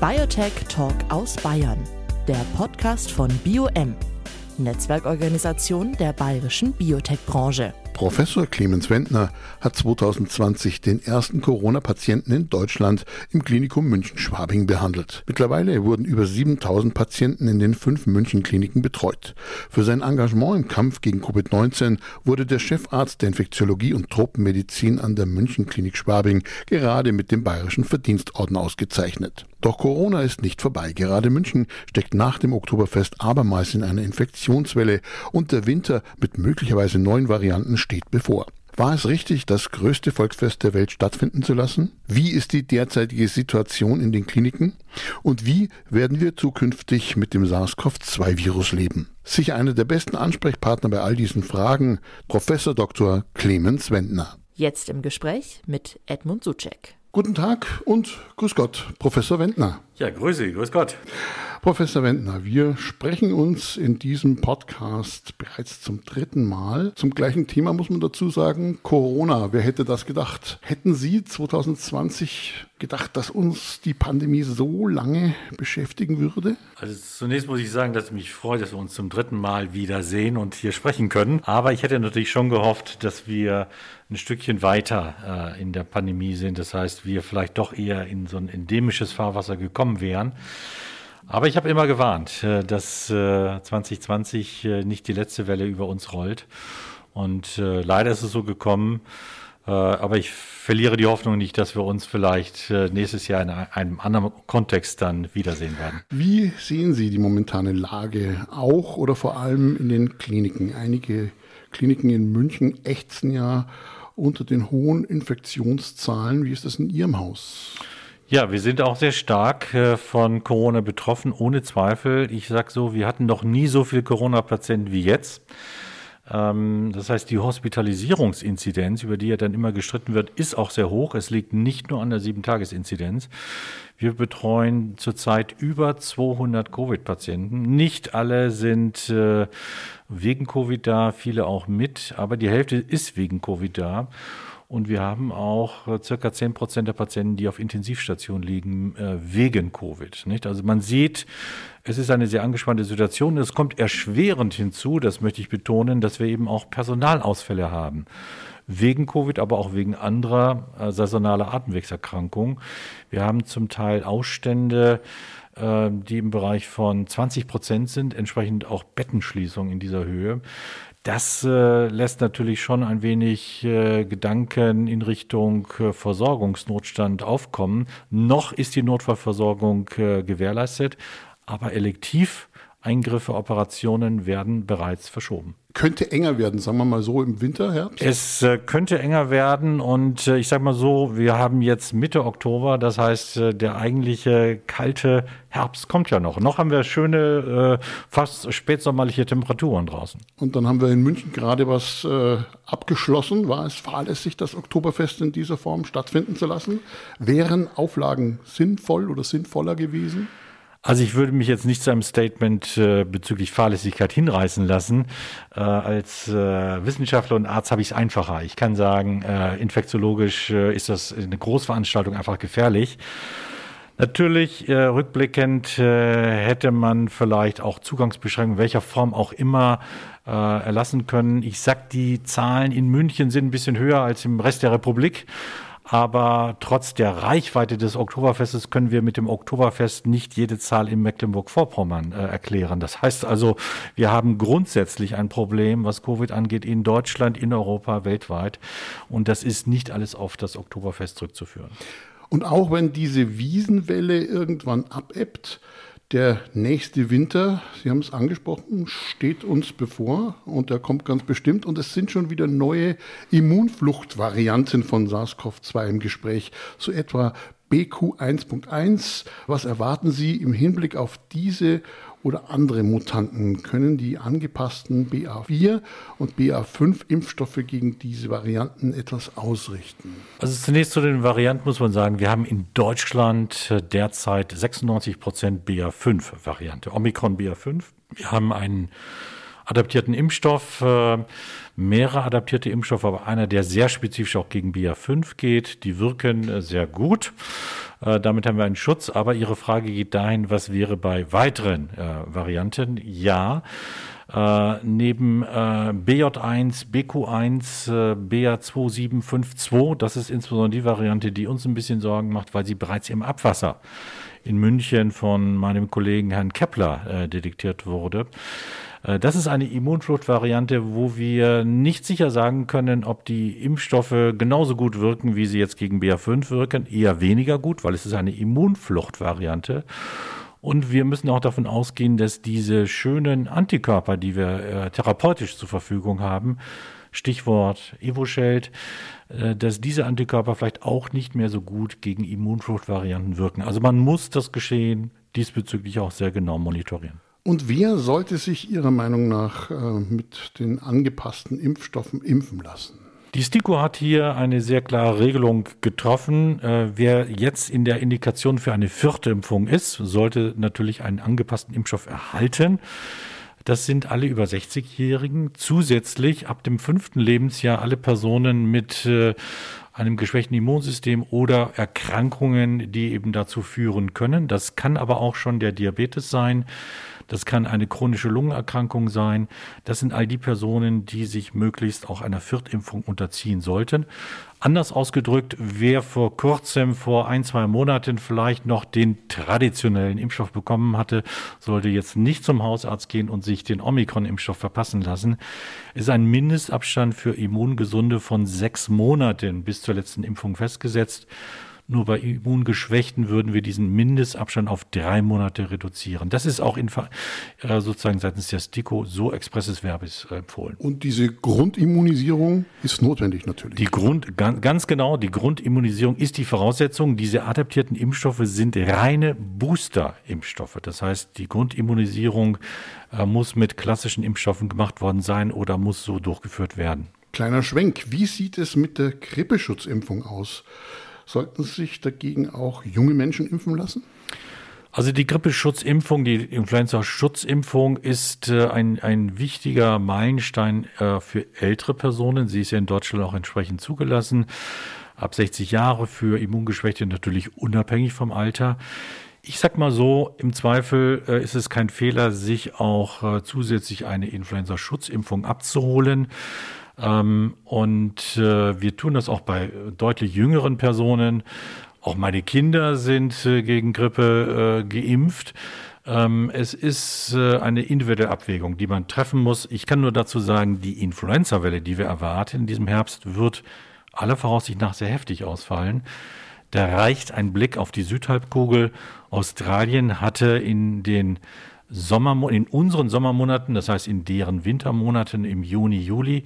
Biotech Talk aus Bayern, der Podcast von BioM, Netzwerkorganisation der bayerischen Biotech-Branche. Professor Clemens Wendner hat 2020 den ersten Corona-Patienten in Deutschland im Klinikum München-Schwabing behandelt. Mittlerweile wurden über 7000 Patienten in den fünf München-Kliniken betreut. Für sein Engagement im Kampf gegen Covid-19 wurde der Chefarzt der Infektiologie und Tropenmedizin an der München-Klinik Schwabing gerade mit dem Bayerischen Verdienstorden ausgezeichnet. Doch Corona ist nicht vorbei. Gerade München steckt nach dem Oktoberfest abermals in einer Infektionswelle und der Winter mit möglicherweise neuen Varianten steht bevor. War es richtig, das größte Volksfest der Welt stattfinden zu lassen? Wie ist die derzeitige Situation in den Kliniken? Und wie werden wir zukünftig mit dem SARS-CoV-2-Virus leben? Sicher einer der besten Ansprechpartner bei all diesen Fragen, Professor Dr. Clemens Wendner. Jetzt im Gespräch mit Edmund Suchek. Guten Tag und grüß Gott, Professor Wendner. Ja, grüße, grüß Gott. Professor Wendner, wir sprechen uns in diesem Podcast bereits zum dritten Mal. Zum gleichen Thema muss man dazu sagen, Corona. Wer hätte das gedacht? Hätten Sie 2020 gedacht, dass uns die Pandemie so lange beschäftigen würde? Also zunächst muss ich sagen, dass ich mich freue, dass wir uns zum dritten Mal wiedersehen und hier sprechen können. Aber ich hätte natürlich schon gehofft, dass wir ein Stückchen weiter äh, in der Pandemie sind. Das heißt, wir vielleicht doch eher in so ein endemisches Fahrwasser gekommen wären. Aber ich habe immer gewarnt, äh, dass 2020 äh, äh, nicht die letzte Welle über uns rollt. Und leider ist es so gekommen. Aber ich verliere die Hoffnung nicht, dass wir uns vielleicht nächstes Jahr in einem anderen Kontext dann wiedersehen werden. Wie sehen Sie die momentane Lage auch oder vor allem in den Kliniken? Einige Kliniken in München ächzen ja unter den hohen Infektionszahlen. Wie ist das in Ihrem Haus? Ja, wir sind auch sehr stark äh, von Corona betroffen, ohne Zweifel. Ich sage so, wir hatten noch nie so viele Corona-Patienten wie jetzt. Ähm, das heißt, die Hospitalisierungsinzidenz, über die ja dann immer gestritten wird, ist auch sehr hoch. Es liegt nicht nur an der Sieben-Tages-Inzidenz. Wir betreuen zurzeit über 200 Covid-Patienten. Nicht alle sind äh, wegen Covid da, viele auch mit, aber die Hälfte ist wegen Covid da. Und wir haben auch äh, circa 10 Prozent der Patienten, die auf Intensivstationen liegen, äh, wegen Covid. Also man sieht, es ist eine sehr angespannte Situation. Es kommt erschwerend hinzu, das möchte ich betonen, dass wir eben auch Personalausfälle haben. Wegen Covid, aber auch wegen anderer äh, saisonaler Atemwegserkrankungen. Wir haben zum Teil Ausstände, die im Bereich von 20 Prozent sind, entsprechend auch Bettenschließungen in dieser Höhe. Das äh, lässt natürlich schon ein wenig äh, Gedanken in Richtung äh, Versorgungsnotstand aufkommen. Noch ist die Notfallversorgung äh, gewährleistet, aber elektiv Eingriffe, Operationen werden bereits verschoben. Könnte enger werden, sagen wir mal so im Winter, Herbst? Es äh, könnte enger werden und äh, ich sage mal so, wir haben jetzt Mitte Oktober, das heißt, äh, der eigentliche kalte Herbst kommt ja noch. Noch haben wir schöne, äh, fast spätsommerliche Temperaturen draußen. Und dann haben wir in München gerade was äh, abgeschlossen. War es fahrlässig, das Oktoberfest in dieser Form stattfinden zu lassen? Wären Auflagen sinnvoll oder sinnvoller gewesen? Also ich würde mich jetzt nicht zu einem Statement äh, bezüglich Fahrlässigkeit hinreißen lassen. Äh, als äh, Wissenschaftler und Arzt habe ich es einfacher. Ich kann sagen, äh, infektiologisch äh, ist das eine Großveranstaltung einfach gefährlich. Natürlich, äh, rückblickend äh, hätte man vielleicht auch Zugangsbeschränkungen, welcher Form auch immer, äh, erlassen können. Ich sag, die Zahlen in München sind ein bisschen höher als im Rest der Republik. Aber trotz der Reichweite des Oktoberfestes können wir mit dem Oktoberfest nicht jede Zahl in Mecklenburg-Vorpommern äh, erklären. Das heißt also, wir haben grundsätzlich ein Problem, was Covid angeht, in Deutschland, in Europa, weltweit. Und das ist nicht alles auf das Oktoberfest zurückzuführen. Und auch wenn diese Wiesenwelle irgendwann abebbt, der nächste Winter, Sie haben es angesprochen, steht uns bevor und der kommt ganz bestimmt. Und es sind schon wieder neue Immunfluchtvarianten von SARS-CoV-2 im Gespräch, so etwa BQ1.1. Was erwarten Sie im Hinblick auf diese oder andere Mutanten können die angepassten BA4 und BA5 Impfstoffe gegen diese Varianten etwas ausrichten? Also zunächst zu den Varianten muss man sagen, wir haben in Deutschland äh, derzeit 96 Prozent BA5-Variante, Omikron BA5. Wir haben einen adaptierten Impfstoff, äh, mehrere adaptierte Impfstoffe, aber einer, der sehr spezifisch auch gegen BA5 geht. Die wirken äh, sehr gut. Äh, damit haben wir einen Schutz. Aber Ihre Frage geht dahin, was wäre bei weiteren äh, Varianten? Ja. Äh, neben äh, BJ1, BQ1, äh, BA2752, das ist insbesondere die Variante, die uns ein bisschen Sorgen macht, weil sie bereits im Abwasser in München von meinem Kollegen Herrn Kepler äh, detektiert wurde. Äh, das ist eine Immunfluchtvariante, wo wir nicht sicher sagen können, ob die Impfstoffe genauso gut wirken, wie sie jetzt gegen BA5 wirken. Eher weniger gut, weil es ist eine Immunfluchtvariante. Und wir müssen auch davon ausgehen, dass diese schönen Antikörper, die wir äh, therapeutisch zur Verfügung haben, Stichwort Evosheld, äh, dass diese Antikörper vielleicht auch nicht mehr so gut gegen Immunfluchtvarianten wirken. Also man muss das Geschehen diesbezüglich auch sehr genau monitorieren. Und wer sollte sich Ihrer Meinung nach äh, mit den angepassten Impfstoffen impfen lassen? Die STIKO hat hier eine sehr klare Regelung getroffen. Äh, wer jetzt in der Indikation für eine vierte Impfung ist, sollte natürlich einen angepassten Impfstoff erhalten. Das sind alle über 60-Jährigen. Zusätzlich ab dem fünften Lebensjahr alle Personen mit äh, einem geschwächten Immunsystem oder Erkrankungen, die eben dazu führen können. Das kann aber auch schon der Diabetes sein. Das kann eine chronische Lungenerkrankung sein. Das sind all die Personen, die sich möglichst auch einer Viertimpfung unterziehen sollten. Anders ausgedrückt, wer vor kurzem, vor ein, zwei Monaten vielleicht noch den traditionellen Impfstoff bekommen hatte, sollte jetzt nicht zum Hausarzt gehen und sich den Omikron-Impfstoff verpassen lassen. Ist ein Mindestabstand für Immungesunde von sechs Monaten bis zur letzten Impfung festgesetzt. Nur bei Immungeschwächten würden wir diesen Mindestabstand auf drei Monate reduzieren. Das ist auch in, äh, sozusagen seitens der STIKO so expresses Verbis äh, empfohlen. Und diese Grundimmunisierung ist notwendig natürlich. Die Grund, ganz genau, die Grundimmunisierung ist die Voraussetzung. Diese adaptierten Impfstoffe sind reine Booster-Impfstoffe. Das heißt, die Grundimmunisierung äh, muss mit klassischen Impfstoffen gemacht worden sein oder muss so durchgeführt werden. Kleiner Schwenk. Wie sieht es mit der Grippeschutzimpfung aus? Sollten sich dagegen auch junge Menschen impfen lassen? Also die Grippeschutzimpfung, die Influenza-Schutzimpfung ist äh, ein, ein wichtiger Meilenstein äh, für ältere Personen. Sie ist ja in Deutschland auch entsprechend zugelassen. Ab 60 Jahre für Immungeschwächte natürlich unabhängig vom Alter. Ich sag mal so, im Zweifel äh, ist es kein Fehler, sich auch zusätzlich eine Influenza-Schutzimpfung abzuholen. Ähm, und äh, wir tun das auch bei deutlich jüngeren Personen. Auch meine Kinder sind äh, gegen Grippe äh, geimpft. Ähm, es ist äh, eine individuelle Abwägung, die man treffen muss. Ich kann nur dazu sagen, die Influenza-Welle, die wir erwarten in diesem Herbst, wird aller Voraussicht nach sehr heftig ausfallen. Da reicht ein Blick auf die Südhalbkugel. Australien hatte in den Sommer, in unseren Sommermonaten, das heißt in deren Wintermonaten im Juni, Juli,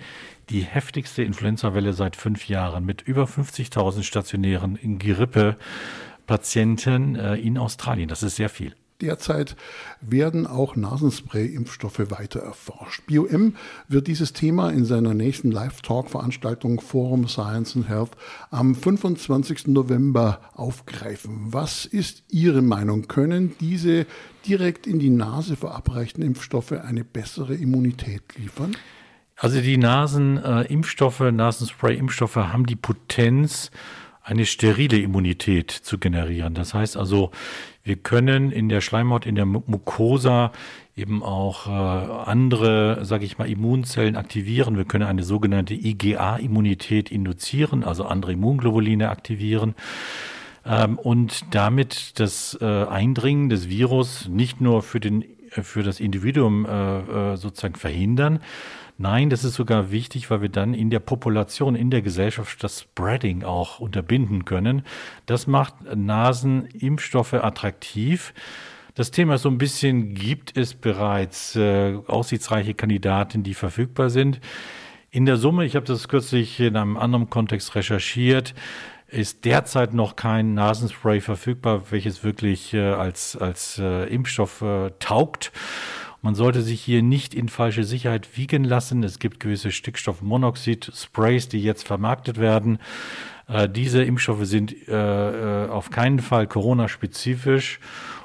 die heftigste Influenzawelle seit fünf Jahren mit über 50.000 stationären Grippepatienten äh, in Australien. Das ist sehr viel. Derzeit werden auch Nasenspray-Impfstoffe weiter erforscht. BioM wird dieses Thema in seiner nächsten Live-Talk-Veranstaltung Forum Science and Health am 25. November aufgreifen. Was ist Ihre Meinung? Können diese direkt in die Nase verabreichten Impfstoffe eine bessere Immunität liefern? Also die Nasenimpfstoffe, äh, Nasenspray-Impfstoffe haben die Potenz, eine sterile Immunität zu generieren. Das heißt also, wir können in der Schleimhaut, in der Mucosa eben auch äh, andere, sage ich mal, Immunzellen aktivieren. Wir können eine sogenannte IgA-Immunität induzieren, also andere Immunglobuline aktivieren ähm, und damit das äh, Eindringen des Virus nicht nur für den für das Individuum äh, äh sozusagen verhindern, Nein, das ist sogar wichtig, weil wir dann in der Population, in der Gesellschaft das Spreading auch unterbinden können. Das macht Nasenimpfstoffe attraktiv. Das Thema ist so ein bisschen, gibt es bereits äh, aussichtsreiche Kandidaten, die verfügbar sind? In der Summe, ich habe das kürzlich in einem anderen Kontext recherchiert, ist derzeit noch kein Nasenspray verfügbar, welches wirklich äh, als, als äh, Impfstoff äh, taugt. Man sollte sich hier nicht in falsche Sicherheit wiegen lassen. Es gibt gewisse Stickstoffmonoxid-Sprays, die jetzt vermarktet werden. Äh, diese Impfstoffe sind äh, äh auf keinen Fall Corona-spezifisch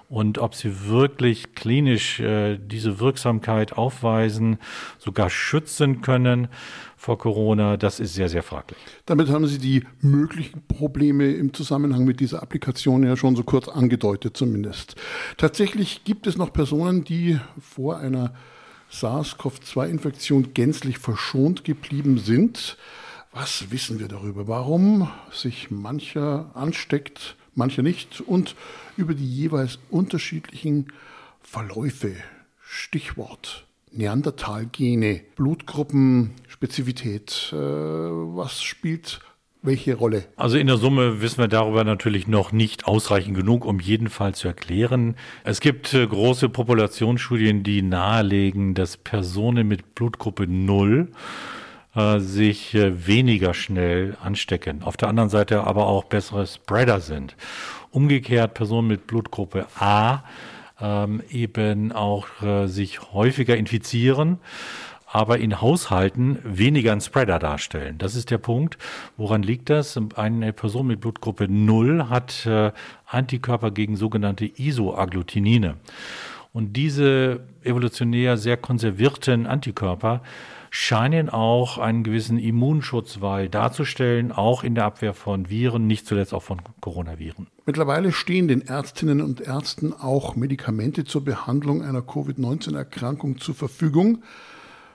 Und ob sie wirklich klinisch äh, diese Wirksamkeit aufweisen, sogar schützen können vor Corona, das ist sehr, sehr fraglich. Damit haben Sie die möglichen Probleme im Zusammenhang mit dieser Applikation ja schon so kurz angedeutet zumindest. Tatsächlich gibt es noch Personen, die vor einer SARS-CoV-2-Infektion gänzlich verschont geblieben sind. Was wissen wir darüber? Warum sich mancher ansteckt, mancher nicht? Und über die jeweils unterschiedlichen Verläufe. Stichwort Neandertalgene, Blutgruppenspezifität. Äh, was spielt welche Rolle? Also in der Summe wissen wir darüber natürlich noch nicht ausreichend genug, um jeden Fall zu erklären. Es gibt äh, große Populationsstudien, die nahelegen, dass Personen mit Blutgruppe 0 äh, sich äh, weniger schnell anstecken. Auf der anderen Seite aber auch bessere Spreader sind. Umgekehrt Personen mit Blutgruppe A ähm, eben auch äh, sich häufiger infizieren aber in Haushalten weniger einen Spreader darstellen. Das ist der Punkt. Woran liegt das? Eine Person mit Blutgruppe 0 hat äh, Antikörper gegen sogenannte Isoagglutinine. Und diese evolutionär sehr konservierten Antikörper scheinen auch einen gewissen Immunschutzwall darzustellen, auch in der Abwehr von Viren, nicht zuletzt auch von Coronaviren. Mittlerweile stehen den Ärztinnen und Ärzten auch Medikamente zur Behandlung einer Covid-19-Erkrankung zur Verfügung.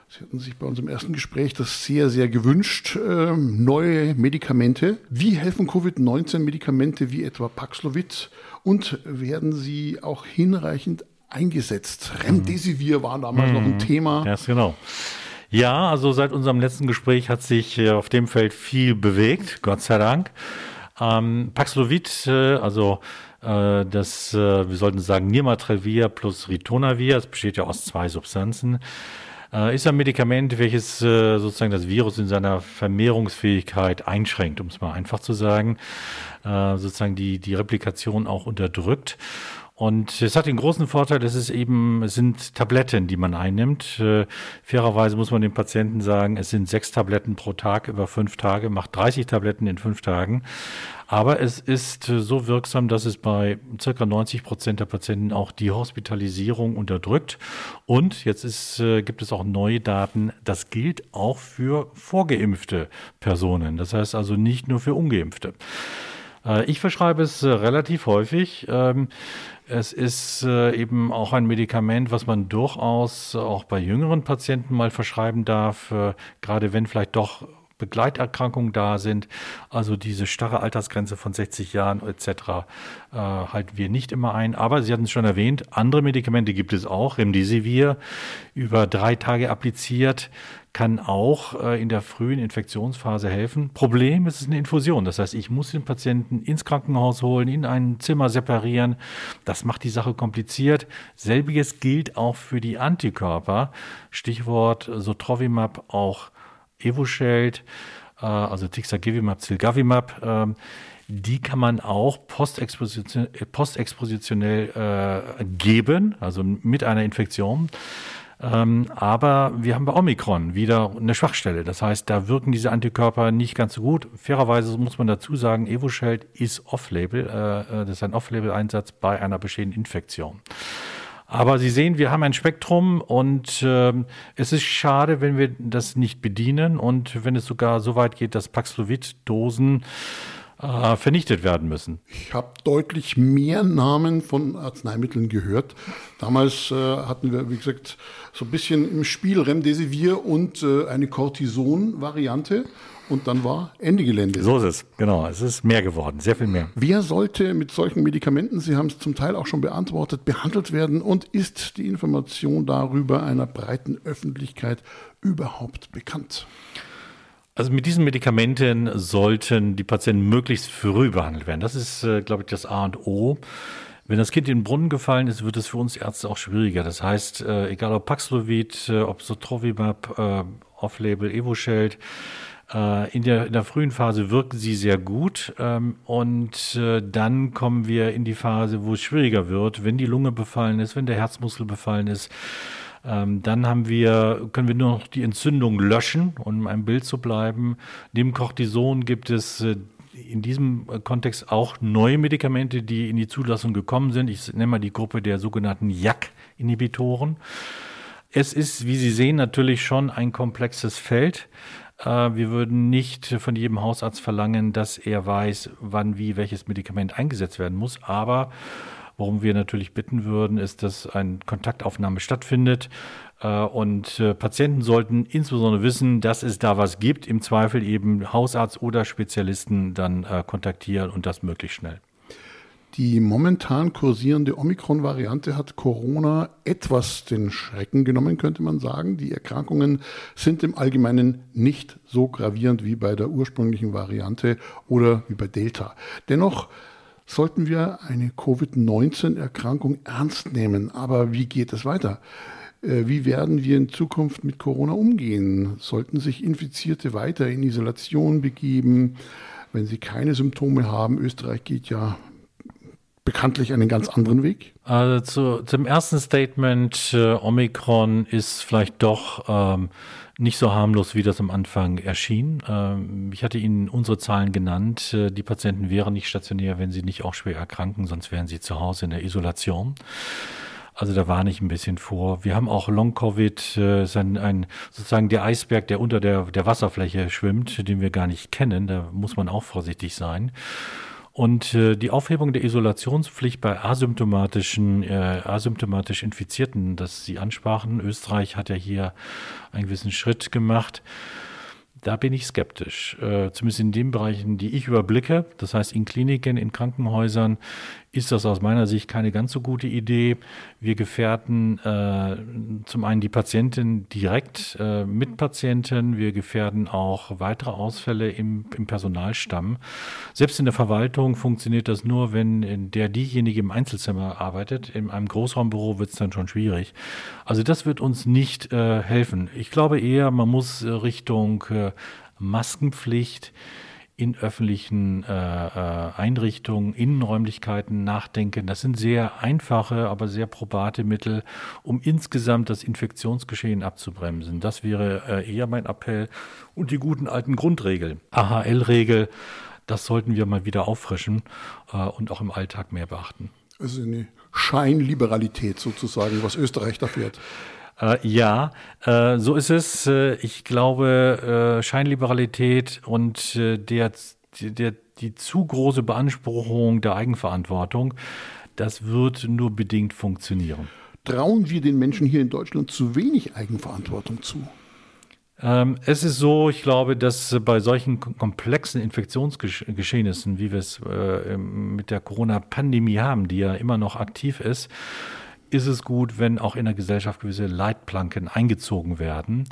Sie hatten sich bei unserem ersten Gespräch das sehr, sehr gewünscht. Äh, neue Medikamente. Wie helfen Covid-19-Medikamente wie etwa Paxlovid und werden sie auch hinreichend eingesetzt? Remdesivir war damals mhm. noch ein mhm. Thema. Ja, genau. Ja, also seit unserem letzten Gespräch hat sich äh, auf dem Feld viel bewegt, Gott sei Dank. Ähm, Paxlovid, äh, also äh, das, äh, wir sollten sagen, Nirmatrelvir plus Ritonavir, es besteht ja aus zwei Substanzen, äh, ist ein Medikament, welches sozusagen das Virus in seiner Vermehrungsfähigkeit einschränkt, um es mal einfach zu sagen, sozusagen die, die Replikation auch unterdrückt. Und es hat den großen Vorteil, dass es eben, es sind Tabletten, die man einnimmt. Äh, fairerweise muss man dem Patienten sagen, es sind sechs Tabletten pro Tag über fünf Tage, macht 30 Tabletten in fünf Tagen. Aber es ist so wirksam, dass es bei circa 90 Prozent der Patienten auch die Hospitalisierung unterdrückt. Und jetzt ist, äh, gibt es auch neue Daten, das gilt auch für vorgeimpfte Personen. Das heißt also nicht nur für ungeimpfte. Äh, ich verschreibe es äh, relativ häufig. Ähm, es ist äh, eben auch ein Medikament, was man durchaus auch bei jüngeren Patienten mal verschreiben darf, gerade wenn vielleicht doch Begleiterkrankungen da sind. Also diese starre Altersgrenze von 60 Jahren etc. Halten wir nicht immer ein. Aber Sie hatten es schon erwähnt, andere Medikamente gibt es auch. Remdesivir über drei Tage appliziert kann auch äh, in der frühen Infektionsphase helfen. Problem ist es eine Infusion. Das heißt, ich muss den Patienten ins Krankenhaus holen, in ein Zimmer separieren. Das macht die Sache kompliziert. Selbiges gilt auch für die Antikörper. Stichwort Sotrovimab, auch Evusheld, äh, also Tixagevimab, Zilgavimab. Äh, die kann man auch postexpositionell, postexpositionell äh, geben, also mit einer Infektion. Ähm, aber wir haben bei Omikron wieder eine Schwachstelle. Das heißt, da wirken diese Antikörper nicht ganz so gut. Fairerweise muss man dazu sagen, Evusheld ist Off-Label. Äh, äh, das ist ein Off-Label-Einsatz bei einer bestehenden Infektion. Aber Sie sehen, wir haben ein Spektrum und äh, es ist schade, wenn wir das nicht bedienen und wenn es sogar so weit geht, dass Paxlovid-Dosen äh, vernichtet werden müssen. Ich habe deutlich mehr Namen von Arzneimitteln gehört. Damals äh, hatten wir, wie gesagt, so ein bisschen im Spiel Remdesivir und äh, eine Cortison-Variante. Und dann war Ende Gelände. So ist es, genau. Es ist mehr geworden, sehr viel mehr. Wer sollte mit solchen Medikamenten, Sie haben es zum Teil auch schon beantwortet, behandelt werden? Und ist die Information darüber einer breiten Öffentlichkeit überhaupt bekannt? Also mit diesen Medikamenten sollten die Patienten möglichst früh behandelt werden. Das ist, äh, glaube ich, das A und O. Wenn das Kind in den Brunnen gefallen ist, wird es für uns Ärzte auch schwieriger. Das heißt, äh, egal ob Paxlovid, äh, ob Sotrovimab, Off-Label, Evusheld, äh, in der, in der frühen Phase wirken sie sehr gut ähm, und dann kommen wir in die Phase, wo es schwieriger wird, wenn die Lunge befallen ist, wenn der Herzmuskel befallen ist ähm, dann haben wir, können wir nur noch die Entzündung löschen, um im Bild zu bleiben. Neben Cortison gibt es äh, in diesem Kontext auch neue Medikamente, die in die Zulassung gekommen sind. Ich nenne mal die Gruppe der sogenannten JAK-Inhibitoren. Es ist, wie Sie sehen, natürlich schon ein komplexes Feld. Äh, wir würden nicht von jedem Hausarzt verlangen, dass er weiß, wann wie welches Medikament eingesetzt werden muss. Aber worum wir natürlich bitten würden, ist, dass eine Kontaktaufnahme stattfindet. Äh, und äh, Patienten sollten insbesondere wissen, dass es da was gibt. Im Zweifel eben Hausarzt oder Spezialisten dann kontaktieren und das möglichst schnell. Die momentan kursierende Omikron-Variante hat Corona etwas den Schrecken genommen, könnte man sagen. Die Erkrankungen sind im Allgemeinen nicht so gravierend wie bei der ursprünglichen Variante oder wie bei Delta. Dennoch sollten wir eine Covid-19-Erkrankung ernst nehmen. Aber wie geht es weiter? Äh, wie werden wir in Zukunft mit Corona umgehen? Sollten sich Infizierte weiter in Isolation begeben, wenn sie keine Symptome haben? Österreich geht ja bekanntlich einen ganz anderen Weg? Also zu, zum ersten Statement, äh, Omikron ist vielleicht doch ähm, nicht so harmlos, wie das am Anfang erschien. Ähm, ich hatte Ihnen unsere Zahlen genannt. Äh, die Patienten wären nicht stationär, wenn sie nicht auch schwer erkranken, sonst wären sie zu Hause in der Isolation. Also da warne ich ein bisschen vor. Wir haben auch Long-Covid, äh, ein, ein, sozusagen der Eisberg, der unter der, der Wasserfläche schwimmt, den wir gar nicht kennen. Da muss man auch vorsichtig sein. Und äh, die Aufhebung der Isolationspflicht bei asymptomatischen, äh, asymptomatisch Infizierten, das Sie ansprachen, Österreich hat ja hier einen gewissen Schritt gemacht. Da bin ich skeptisch. Äh, zumindest in den Bereichen, die ich überblicke, das heißt in Kliniken, in Krankenhäusern, ist das aus meiner Sicht keine ganz so gute Idee. Wir gefährden äh, zum einen die Patientin direkt äh, mit Patienten, wir gefährden auch weitere Ausfälle im, im Personalstamm. Selbst in der Verwaltung funktioniert das nur, wenn der diejenige im Einzelzimmer arbeitet. In einem Großraumbüro wird es dann schon schwierig. Also das wird uns nicht äh, helfen. Ich glaube eher, man muss Richtung äh, Maskenpflicht in öffentlichen äh, äh, Einrichtungen, Innenräumlichkeiten nachdenken. Das sind sehr einfache, aber sehr probate Mittel, um insgesamt das Infektionsgeschehen abzubremsen. Das wäre äh, eher mein Appell. Und die guten alten Grundregeln, AHL-Regel, das sollten wir mal wieder auffrischen äh, und auch im Alltag mehr beachten. Also eine Scheinliberalität sozusagen, was Österreich da fährt. Äh, ja, äh, so ist es. Äh, ich glaube, äh, Scheinliberalität und äh, der, der, die zu große Beanspruchung der Eigenverantwortung, das wird nur bedingt funktionieren. Trauen wir den Menschen hier in Deutschland zu wenig Eigenverantwortung zu? Ähm, es ist so, ich glaube, dass bei solchen komplexen Infektionsgeschehnissen, wie wir es mit der Corona-Pandemie haben, die ja immer noch aktiv ist, ist es gut, wenn auch in der Gesellschaft gewisse Leitplanken eingezogen werden.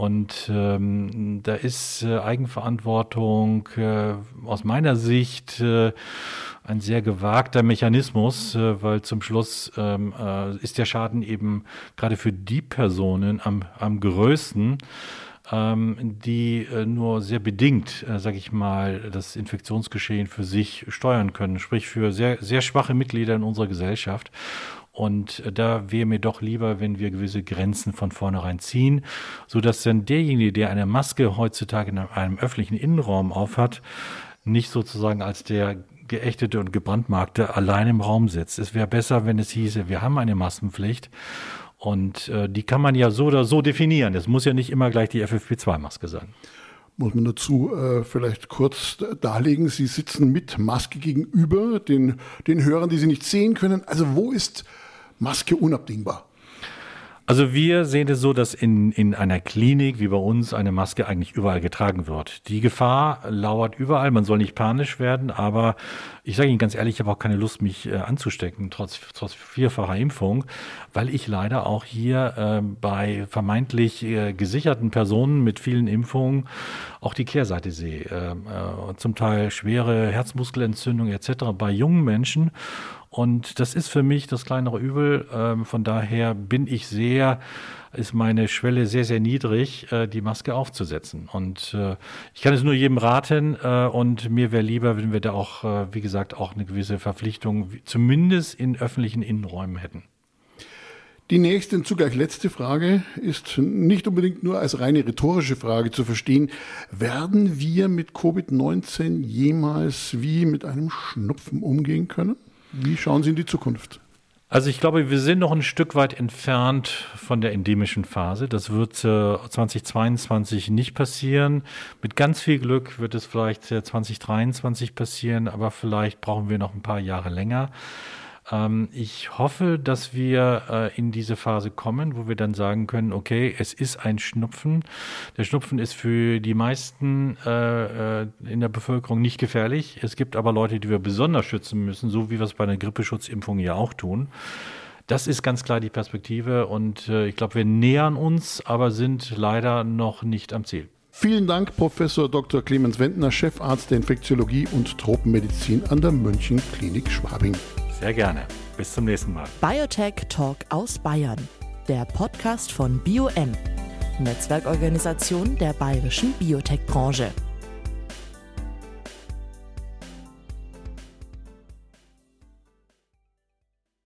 Und ähm, da ist äh, Eigenverantwortung äh, aus meiner Sicht äh, ein sehr gewagter Mechanismus, äh, weil zum Schluss ähm, äh, ist der Schaden eben gerade für die Personen am, am größten, ähm, die äh, nur sehr bedingt, äh, sage ich mal, das Infektionsgeschehen für sich steuern können, sprich für sehr, sehr schwache Mitglieder in unserer Gesellschaft. Und da wäre mir doch lieber, wenn wir gewisse Grenzen von vornherein ziehen, sodass dann derjenige, der eine Maske heutzutage in einem öffentlichen Innenraum aufhat, nicht sozusagen als der geächtete und gebrandmarkte allein im Raum sitzt. Es wäre besser, wenn es hieße, wir haben eine Maskenpflicht und äh, die kann man ja so oder so definieren. Es muss ja nicht immer gleich die FFP2-Maske sein muss man dazu äh, vielleicht kurz darlegen. Sie sitzen mit Maske gegenüber den, den Hörern, die Sie nicht sehen können. Also wo ist Maske unabdingbar? Also wir sehen es so, dass in, in einer Klinik wie bei uns eine Maske eigentlich überall getragen wird. Die Gefahr lauert überall, man soll nicht panisch werden, aber ich sage Ihnen ganz ehrlich, ich habe auch keine Lust, mich äh, anzustecken, trotz, trotz vierfacher Impfung, weil ich leider auch hier äh, bei vermeintlich äh, gesicherten Personen mit vielen Impfungen auch die Kehrseite sehe. Äh, äh, zum Teil schwere Herzmuskelentzündung etc. bei jungen Menschen. Und das ist für mich das kleinere Übel. Ähm, von daher bin ich sehr, ist meine Schwelle sehr, sehr niedrig, äh, die Maske aufzusetzen. Und äh, ich kann es nur jedem raten. Äh, und mir wäre lieber, wenn wir da auch, wie gesagt, auch eine gewisse Verpflichtung, zumindest in öffentlichen Innenräumen hätten. Die nächste und zugleich letzte Frage ist nicht unbedingt nur als reine rhetorische Frage zu verstehen. Werden wir mit Covid-19 jemals wie mit einem Schnupfen umgehen können? Wie schauen Sie in die Zukunft? Also ich glaube, wir sind noch ein Stück weit entfernt von der endemischen Phase. Das wird äh, 2022 nicht passieren. Mit ganz viel Glück wird es vielleicht äh, 2023 passieren, aber vielleicht brauchen wir noch ein paar Jahre länger. Ähm, ich hoffe, dass wir äh, in diese Phase kommen, wo wir dann sagen können, okay, es ist ein Schnupfen. Der Schnupfen ist für die meisten äh, äh, in der Bevölkerung nicht gefährlich. Es gibt aber Leute, die wir besonders schützen müssen, so wie wir es bei einer Grippeschutzimpfung ja auch tun. Das ist ganz klar die Perspektive und ich glaube, wir nähern uns, aber sind leider noch nicht am Ziel. Vielen Dank, Professor Dr. Clemens Wendner, Chefarzt der Infektiologie und Tropenmedizin an der München Klinik Schwabing. Sehr gerne. Bis zum nächsten Mal. Biotech Talk aus Bayern. Der Podcast von BioM, Netzwerkorganisation der bayerischen Biotech-Branche.